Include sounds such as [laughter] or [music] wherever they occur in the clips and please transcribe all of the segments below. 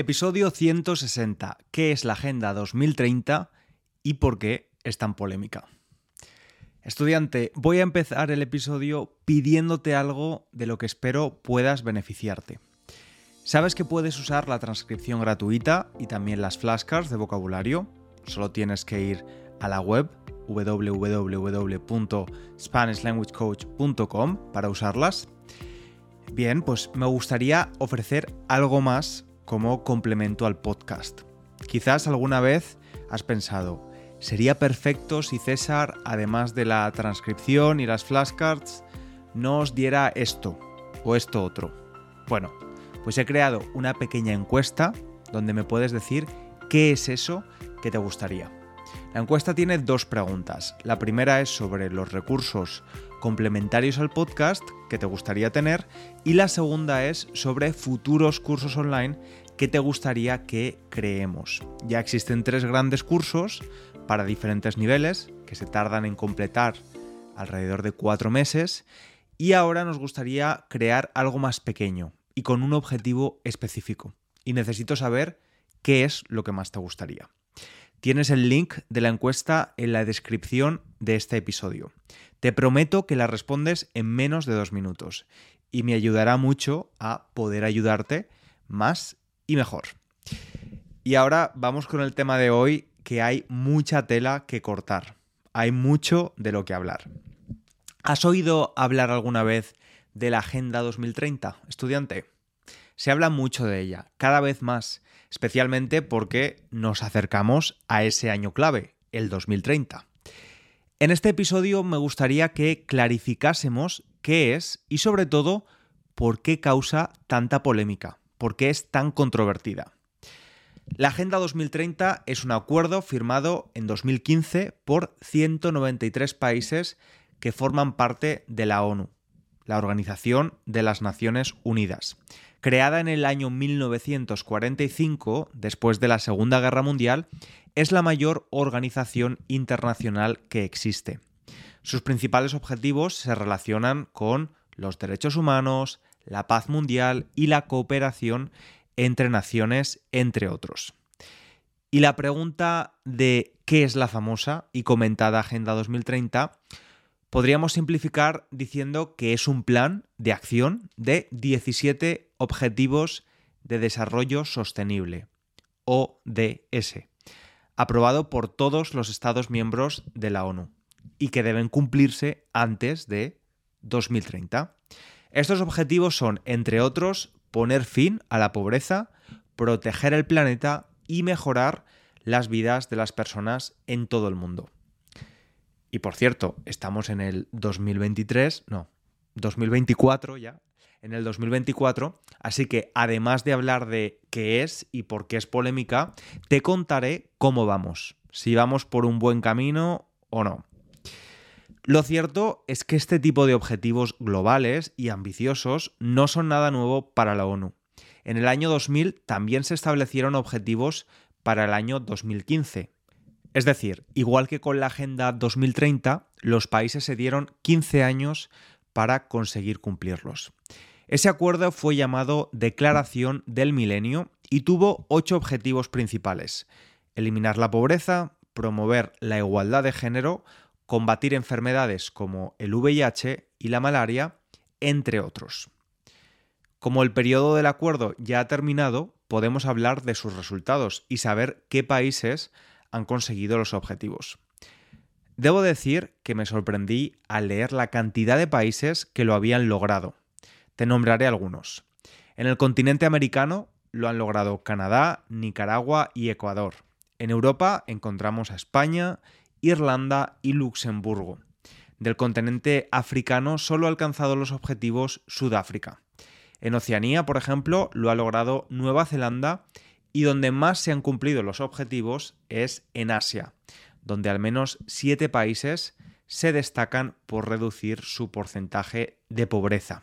Episodio 160. ¿Qué es la Agenda 2030 y por qué es tan polémica? Estudiante, voy a empezar el episodio pidiéndote algo de lo que espero puedas beneficiarte. Sabes que puedes usar la transcripción gratuita y también las flashcards de vocabulario. Solo tienes que ir a la web www.spanishlanguagecoach.com para usarlas. Bien, pues me gustaría ofrecer algo más como complemento al podcast. Quizás alguna vez has pensado, sería perfecto si César, además de la transcripción y las flashcards, nos diera esto o esto otro. Bueno, pues he creado una pequeña encuesta donde me puedes decir qué es eso que te gustaría. La encuesta tiene dos preguntas. La primera es sobre los recursos complementarios al podcast que te gustaría tener y la segunda es sobre futuros cursos online que te gustaría que creemos. Ya existen tres grandes cursos para diferentes niveles que se tardan en completar alrededor de cuatro meses y ahora nos gustaría crear algo más pequeño y con un objetivo específico. Y necesito saber qué es lo que más te gustaría. Tienes el link de la encuesta en la descripción de este episodio. Te prometo que la respondes en menos de dos minutos y me ayudará mucho a poder ayudarte más y mejor. Y ahora vamos con el tema de hoy, que hay mucha tela que cortar. Hay mucho de lo que hablar. ¿Has oído hablar alguna vez de la Agenda 2030, estudiante? Se habla mucho de ella, cada vez más, especialmente porque nos acercamos a ese año clave, el 2030. En este episodio me gustaría que clarificásemos qué es y sobre todo por qué causa tanta polémica, por qué es tan controvertida. La Agenda 2030 es un acuerdo firmado en 2015 por 193 países que forman parte de la ONU, la Organización de las Naciones Unidas. Creada en el año 1945, después de la Segunda Guerra Mundial, es la mayor organización internacional que existe. Sus principales objetivos se relacionan con los derechos humanos, la paz mundial y la cooperación entre naciones, entre otros. Y la pregunta de qué es la famosa y comentada Agenda 2030 podríamos simplificar diciendo que es un plan de acción de 17 Objetivos de Desarrollo Sostenible, ODS aprobado por todos los Estados miembros de la ONU y que deben cumplirse antes de 2030. Estos objetivos son, entre otros, poner fin a la pobreza, proteger el planeta y mejorar las vidas de las personas en todo el mundo. Y por cierto, estamos en el 2023, no, 2024 ya, en el 2024. Así que además de hablar de qué es y por qué es polémica, te contaré cómo vamos, si vamos por un buen camino o no. Lo cierto es que este tipo de objetivos globales y ambiciosos no son nada nuevo para la ONU. En el año 2000 también se establecieron objetivos para el año 2015. Es decir, igual que con la Agenda 2030, los países se dieron 15 años para conseguir cumplirlos. Ese acuerdo fue llamado Declaración del Milenio y tuvo ocho objetivos principales. Eliminar la pobreza, promover la igualdad de género, combatir enfermedades como el VIH y la malaria, entre otros. Como el periodo del acuerdo ya ha terminado, podemos hablar de sus resultados y saber qué países han conseguido los objetivos. Debo decir que me sorprendí al leer la cantidad de países que lo habían logrado. Te nombraré algunos. En el continente americano lo han logrado Canadá, Nicaragua y Ecuador. En Europa encontramos a España, Irlanda y Luxemburgo. Del continente africano solo ha alcanzado los objetivos Sudáfrica. En Oceanía, por ejemplo, lo ha logrado Nueva Zelanda y donde más se han cumplido los objetivos es en Asia, donde al menos siete países se destacan por reducir su porcentaje de pobreza.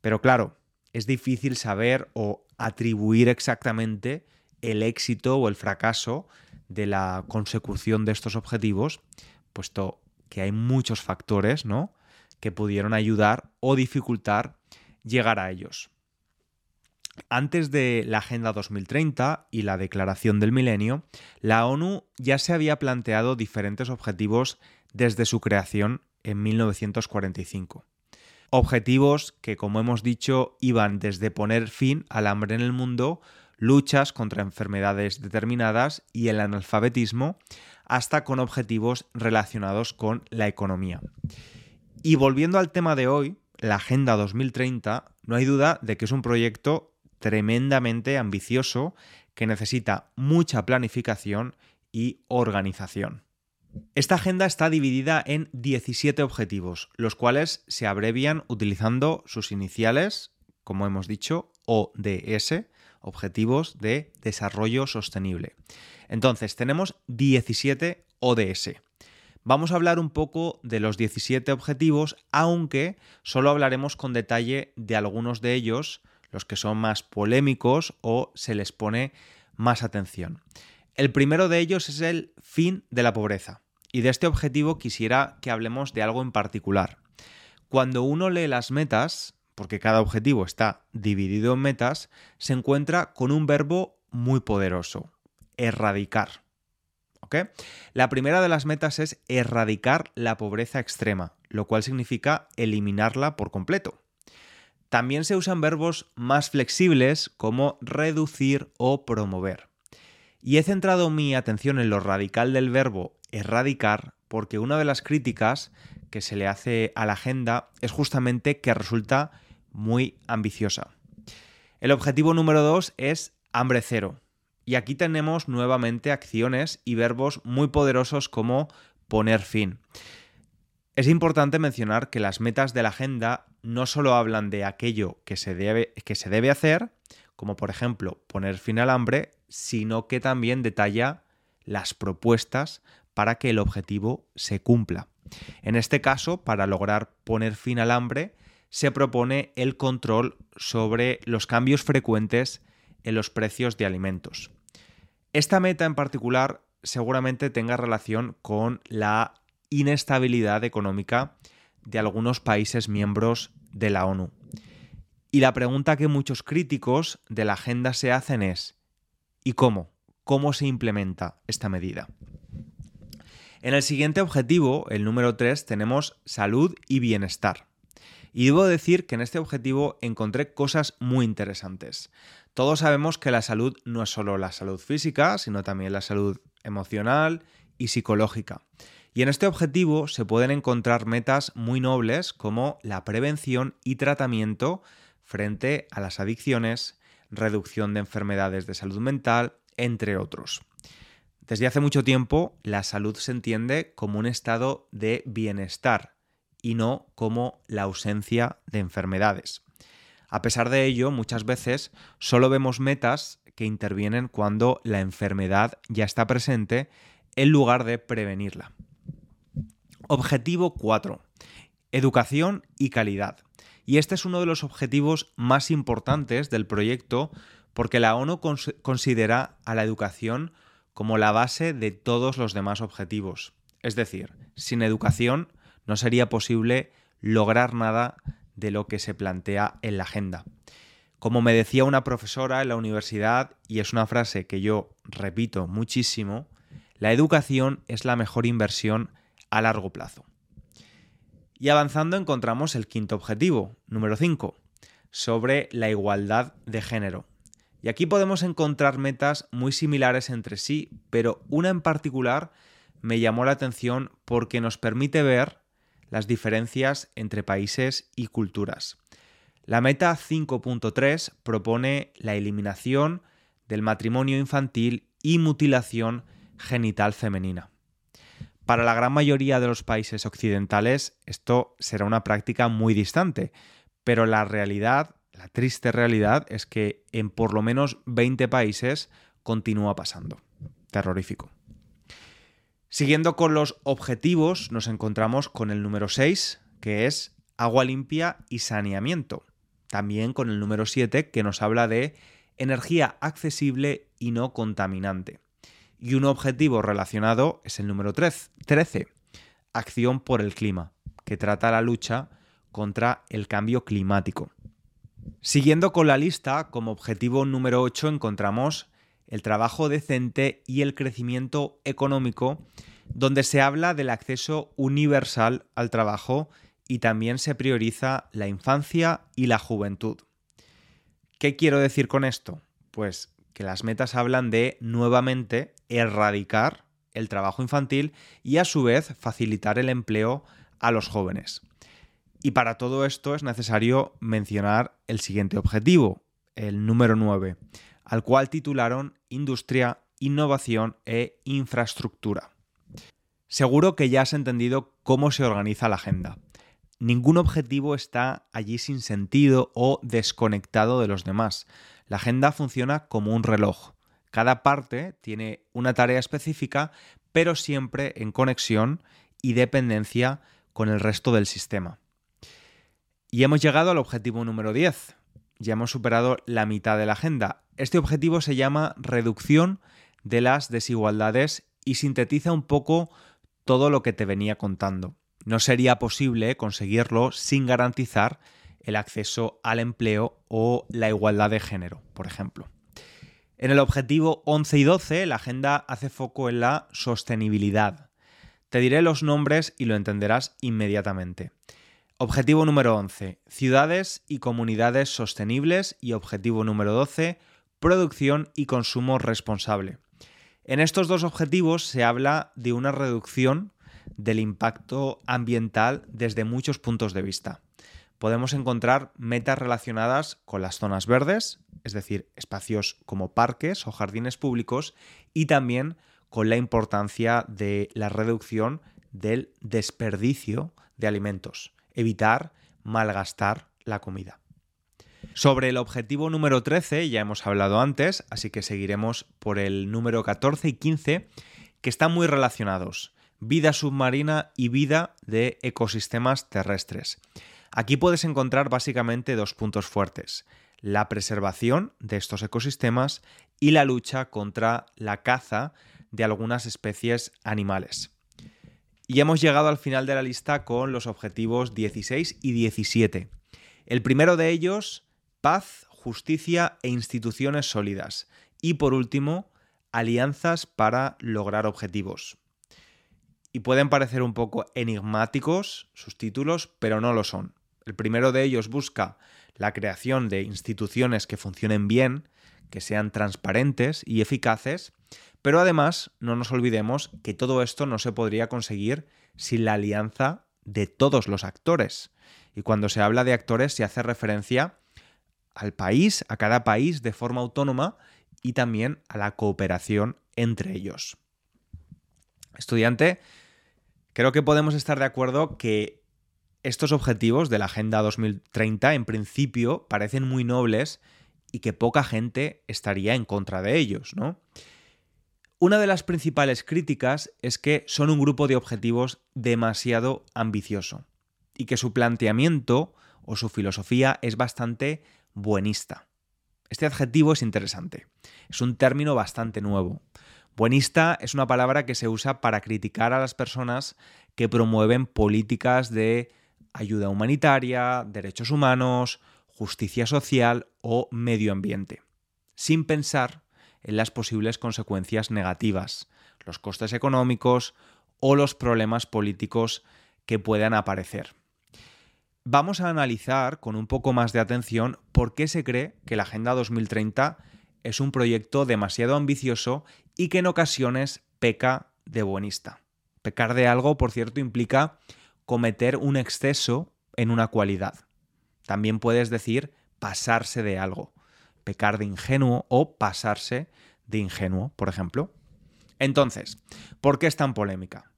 Pero claro, es difícil saber o atribuir exactamente el éxito o el fracaso de la consecución de estos objetivos, puesto que hay muchos factores, ¿no? que pudieron ayudar o dificultar llegar a ellos. Antes de la Agenda 2030 y la Declaración del Milenio, la ONU ya se había planteado diferentes objetivos desde su creación en 1945. Objetivos que, como hemos dicho, iban desde poner fin al hambre en el mundo, luchas contra enfermedades determinadas y el analfabetismo, hasta con objetivos relacionados con la economía. Y volviendo al tema de hoy, la Agenda 2030, no hay duda de que es un proyecto tremendamente ambicioso que necesita mucha planificación y organización. Esta agenda está dividida en 17 objetivos, los cuales se abrevian utilizando sus iniciales, como hemos dicho, ODS, Objetivos de Desarrollo Sostenible. Entonces, tenemos 17 ODS. Vamos a hablar un poco de los 17 objetivos, aunque solo hablaremos con detalle de algunos de ellos, los que son más polémicos o se les pone más atención. El primero de ellos es el fin de la pobreza. Y de este objetivo quisiera que hablemos de algo en particular. Cuando uno lee las metas, porque cada objetivo está dividido en metas, se encuentra con un verbo muy poderoso, erradicar. La primera de las metas es erradicar la pobreza extrema, lo cual significa eliminarla por completo. También se usan verbos más flexibles como reducir o promover. Y he centrado mi atención en lo radical del verbo erradicar porque una de las críticas que se le hace a la agenda es justamente que resulta muy ambiciosa. El objetivo número dos es hambre cero. Y aquí tenemos nuevamente acciones y verbos muy poderosos como poner fin. Es importante mencionar que las metas de la agenda no solo hablan de aquello que se debe, que se debe hacer, como por ejemplo poner fin al hambre, sino que también detalla las propuestas para que el objetivo se cumpla. En este caso, para lograr poner fin al hambre, se propone el control sobre los cambios frecuentes en los precios de alimentos. Esta meta en particular seguramente tenga relación con la inestabilidad económica de algunos países miembros de la ONU. Y la pregunta que muchos críticos de la agenda se hacen es ¿y cómo? ¿Cómo se implementa esta medida? En el siguiente objetivo, el número 3, tenemos salud y bienestar. Y debo decir que en este objetivo encontré cosas muy interesantes. Todos sabemos que la salud no es solo la salud física, sino también la salud emocional y psicológica. Y en este objetivo se pueden encontrar metas muy nobles como la prevención y tratamiento frente a las adicciones, reducción de enfermedades de salud mental, entre otros. Desde hace mucho tiempo, la salud se entiende como un estado de bienestar y no como la ausencia de enfermedades. A pesar de ello, muchas veces solo vemos metas que intervienen cuando la enfermedad ya está presente en lugar de prevenirla. Objetivo 4. Educación y calidad. Y este es uno de los objetivos más importantes del proyecto porque la ONU considera a la educación como la base de todos los demás objetivos. Es decir, sin educación no sería posible lograr nada de lo que se plantea en la agenda. Como me decía una profesora en la universidad, y es una frase que yo repito muchísimo, la educación es la mejor inversión a largo plazo. Y avanzando encontramos el quinto objetivo, número 5, sobre la igualdad de género. Y aquí podemos encontrar metas muy similares entre sí, pero una en particular me llamó la atención porque nos permite ver las diferencias entre países y culturas. La meta 5.3 propone la eliminación del matrimonio infantil y mutilación genital femenina. Para la gran mayoría de los países occidentales esto será una práctica muy distante, pero la realidad la triste realidad es que en por lo menos 20 países continúa pasando. Terrorífico. Siguiendo con los objetivos, nos encontramos con el número 6, que es agua limpia y saneamiento. También con el número 7, que nos habla de energía accesible y no contaminante. Y un objetivo relacionado es el número 13, acción por el clima, que trata la lucha contra el cambio climático. Siguiendo con la lista, como objetivo número 8 encontramos el trabajo decente y el crecimiento económico, donde se habla del acceso universal al trabajo y también se prioriza la infancia y la juventud. ¿Qué quiero decir con esto? Pues que las metas hablan de nuevamente erradicar el trabajo infantil y a su vez facilitar el empleo a los jóvenes. Y para todo esto es necesario mencionar el siguiente objetivo, el número 9, al cual titularon Industria, Innovación e Infraestructura. Seguro que ya has entendido cómo se organiza la agenda. Ningún objetivo está allí sin sentido o desconectado de los demás. La agenda funciona como un reloj. Cada parte tiene una tarea específica, pero siempre en conexión y dependencia con el resto del sistema. Y hemos llegado al objetivo número 10. Ya hemos superado la mitad de la agenda. Este objetivo se llama reducción de las desigualdades y sintetiza un poco todo lo que te venía contando. No sería posible conseguirlo sin garantizar el acceso al empleo o la igualdad de género, por ejemplo. En el objetivo 11 y 12, la agenda hace foco en la sostenibilidad. Te diré los nombres y lo entenderás inmediatamente. Objetivo número 11, ciudades y comunidades sostenibles y objetivo número 12, producción y consumo responsable. En estos dos objetivos se habla de una reducción del impacto ambiental desde muchos puntos de vista. Podemos encontrar metas relacionadas con las zonas verdes, es decir, espacios como parques o jardines públicos, y también con la importancia de la reducción del desperdicio de alimentos, evitar malgastar la comida. Sobre el objetivo número 13 ya hemos hablado antes, así que seguiremos por el número 14 y 15, que están muy relacionados. Vida submarina y vida de ecosistemas terrestres. Aquí puedes encontrar básicamente dos puntos fuertes, la preservación de estos ecosistemas y la lucha contra la caza de algunas especies animales. Y hemos llegado al final de la lista con los objetivos 16 y 17. El primero de ellos paz, justicia e instituciones sólidas. Y por último, alianzas para lograr objetivos. Y pueden parecer un poco enigmáticos sus títulos, pero no lo son. El primero de ellos busca la creación de instituciones que funcionen bien, que sean transparentes y eficaces, pero además no nos olvidemos que todo esto no se podría conseguir sin la alianza de todos los actores. Y cuando se habla de actores se hace referencia al país, a cada país de forma autónoma y también a la cooperación entre ellos. Estudiante, creo que podemos estar de acuerdo que estos objetivos de la Agenda 2030 en principio parecen muy nobles y que poca gente estaría en contra de ellos, ¿no? Una de las principales críticas es que son un grupo de objetivos demasiado ambicioso y que su planteamiento o su filosofía es bastante buenista. Este adjetivo es interesante. Es un término bastante nuevo. Buenista es una palabra que se usa para criticar a las personas que promueven políticas de ayuda humanitaria, derechos humanos, justicia social o medio ambiente, sin pensar en las posibles consecuencias negativas, los costes económicos o los problemas políticos que puedan aparecer vamos a analizar con un poco más de atención por qué se cree que la Agenda 2030 es un proyecto demasiado ambicioso y que en ocasiones peca de buenista. Pecar de algo, por cierto, implica cometer un exceso en una cualidad. También puedes decir pasarse de algo, pecar de ingenuo o pasarse de ingenuo, por ejemplo. Entonces, ¿por qué es tan polémica?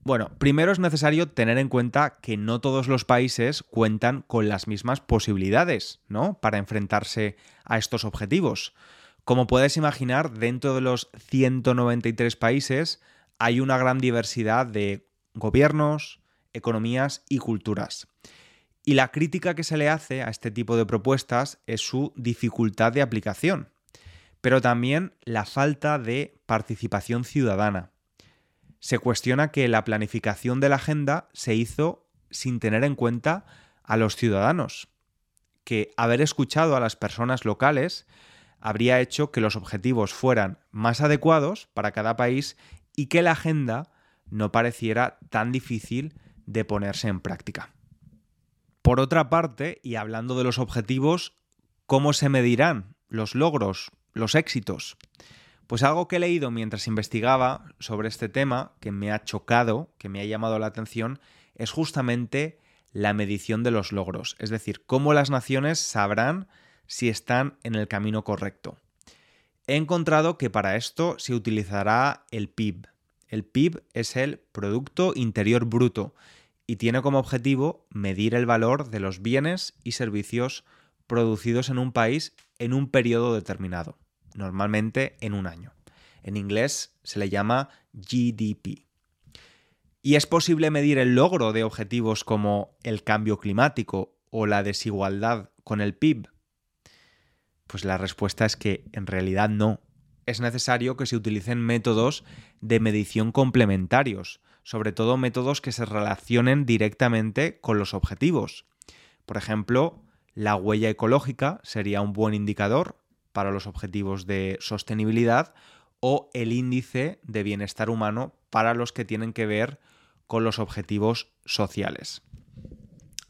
Bueno, primero es necesario tener en cuenta que no todos los países cuentan con las mismas posibilidades, ¿no? Para enfrentarse a estos objetivos. Como puedes imaginar, dentro de los 193 países hay una gran diversidad de gobiernos, economías y culturas. Y la crítica que se le hace a este tipo de propuestas es su dificultad de aplicación, pero también la falta de participación ciudadana se cuestiona que la planificación de la agenda se hizo sin tener en cuenta a los ciudadanos, que haber escuchado a las personas locales habría hecho que los objetivos fueran más adecuados para cada país y que la agenda no pareciera tan difícil de ponerse en práctica. Por otra parte, y hablando de los objetivos, ¿cómo se medirán los logros, los éxitos? Pues algo que he leído mientras investigaba sobre este tema, que me ha chocado, que me ha llamado la atención, es justamente la medición de los logros, es decir, cómo las naciones sabrán si están en el camino correcto. He encontrado que para esto se utilizará el PIB. El PIB es el Producto Interior Bruto y tiene como objetivo medir el valor de los bienes y servicios producidos en un país en un periodo determinado, normalmente en un año. En inglés se le llama GDP. ¿Y es posible medir el logro de objetivos como el cambio climático o la desigualdad con el PIB? Pues la respuesta es que en realidad no. Es necesario que se utilicen métodos de medición complementarios, sobre todo métodos que se relacionen directamente con los objetivos. Por ejemplo, la huella ecológica sería un buen indicador para los objetivos de sostenibilidad o el índice de bienestar humano para los que tienen que ver con los objetivos sociales.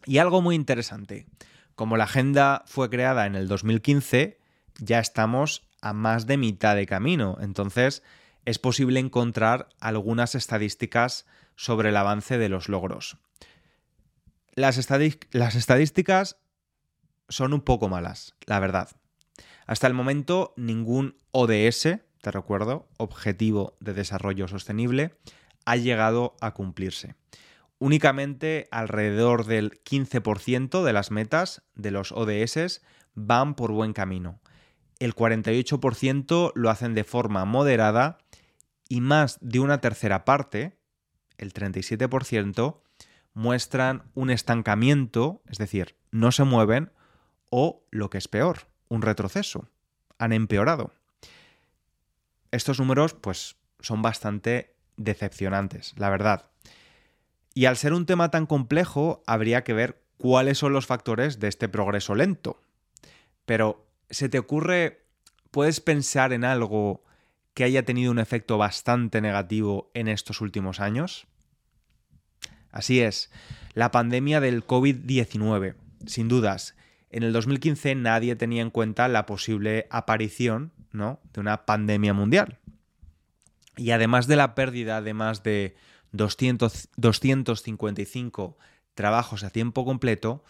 Y algo muy interesante, como la agenda fue creada en el 2015, ya estamos a más de mitad de camino, entonces es posible encontrar algunas estadísticas sobre el avance de los logros. Las, estadísticas son un poco malas, la verdad. Hasta el momento ningún ODS te recuerdo, Objetivo de Desarrollo Sostenible, ha llegado a cumplirse. Únicamente alrededor del 15% de las metas de los ODS van por buen camino. El 48% lo hacen de forma moderada y más de una tercera parte, el 37%, muestran un estancamiento, es decir, no se mueven, o, lo que es peor, un retroceso. Han empeorado estos números pues son bastante decepcionantes, la verdad. Y al ser un tema tan complejo, habría que ver cuáles son los factores de este progreso lento. Pero, ¿se te ocurre, puedes pensar en algo que haya tenido un efecto bastante negativo en estos últimos años? Así es, la pandemia del COVID-19. Sin dudas, en el 2015 nadie tenía en cuenta la posible aparición ¿no? de una pandemia mundial. Y además de la pérdida de más de 200, 255 trabajos a tiempo completo,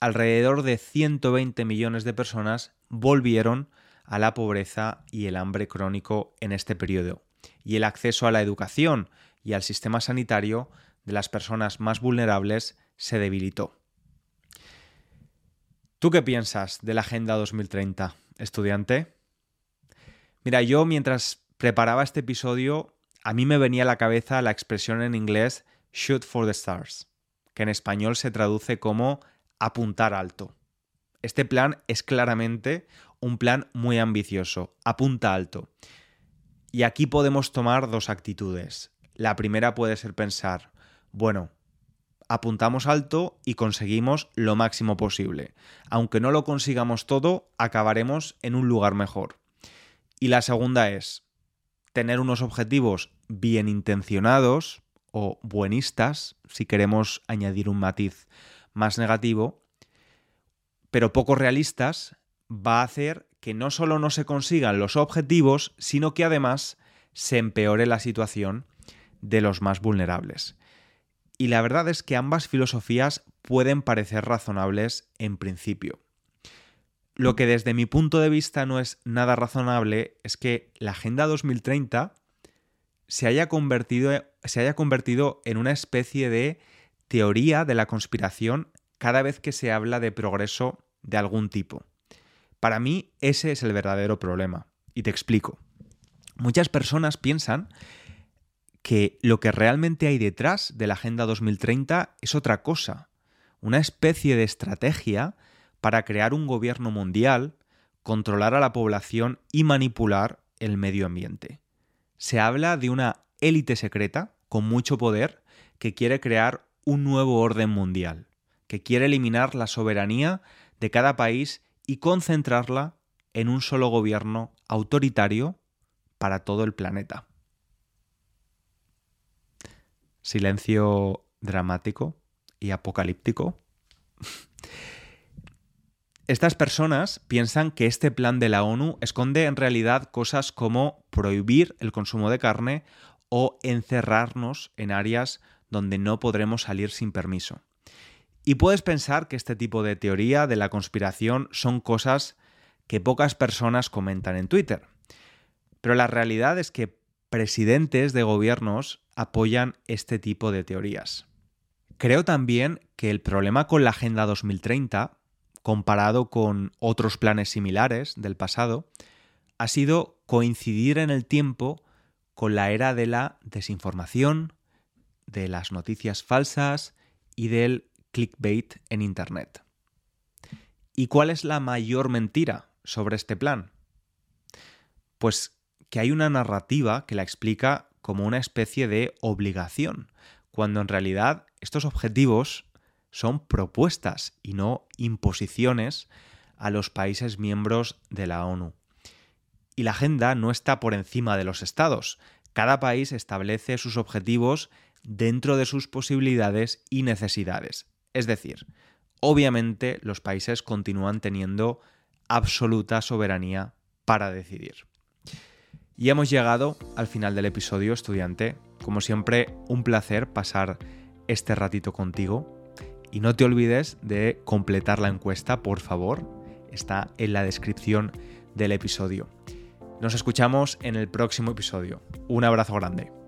alrededor de 120 millones de personas volvieron a la pobreza y el hambre crónico en este periodo. Y el acceso a la educación y al sistema sanitario de las personas más vulnerables se debilitó. ¿Tú qué piensas de la Agenda 2030, estudiante? Mira, yo mientras preparaba este episodio, a mí me venía a la cabeza la expresión en inglés shoot for the stars, que en español se traduce como apuntar alto. Este plan es claramente un plan muy ambicioso, apunta alto. Y aquí podemos tomar dos actitudes. La primera puede ser pensar, bueno, apuntamos alto y conseguimos lo máximo posible. Aunque no lo consigamos todo, acabaremos en un lugar mejor. Y la segunda es tener unos objetivos bien intencionados o buenistas, si queremos añadir un matiz más negativo, pero poco realistas, va a hacer que no solo no se consigan los objetivos, sino que además se empeore la situación de los más vulnerables. Y la verdad es que ambas filosofías pueden parecer razonables en principio. Lo que desde mi punto de vista no es nada razonable es que la Agenda 2030 se haya convertido, se haya convertido en una especie de teoría de la conspiración cada vez que se habla de progreso de algún tipo. Para mí ese es el verdadero problema. Y te explico. Muchas personas piensan que lo que realmente hay detrás de la Agenda 2030 es otra cosa, una especie de estrategia para crear un gobierno mundial, controlar a la población y manipular el medio ambiente. Se habla de una élite secreta con mucho poder que quiere crear un nuevo orden mundial, que quiere eliminar la soberanía de cada país y concentrarla en un solo gobierno autoritario para todo el planeta. Silencio dramático y apocalíptico. [laughs] Estas personas piensan que este plan de la ONU esconde en realidad cosas como prohibir el consumo de carne o encerrarnos en áreas donde no podremos salir sin permiso. Y puedes pensar que este tipo de teoría de la conspiración son cosas que pocas personas comentan en Twitter. Pero la realidad es que presidentes de gobiernos apoyan este tipo de teorías. Creo también que el problema con la Agenda 2030, comparado con otros planes similares del pasado, ha sido coincidir en el tiempo con la era de la desinformación, de las noticias falsas y del clickbait en Internet. ¿Y cuál es la mayor mentira sobre este plan? Pues que hay una narrativa que la explica como una especie de obligación, cuando en realidad estos objetivos son propuestas y no imposiciones a los países miembros de la ONU. Y la agenda no está por encima de los estados. Cada país establece sus objetivos dentro de sus posibilidades y necesidades. Es decir, obviamente los países continúan teniendo absoluta soberanía para decidir. Y hemos llegado al final del episodio, estudiante. Como siempre, un placer pasar este ratito contigo. Y no te olvides de completar la encuesta, por favor. Está en la descripción del episodio. Nos escuchamos en el próximo episodio. Un abrazo grande.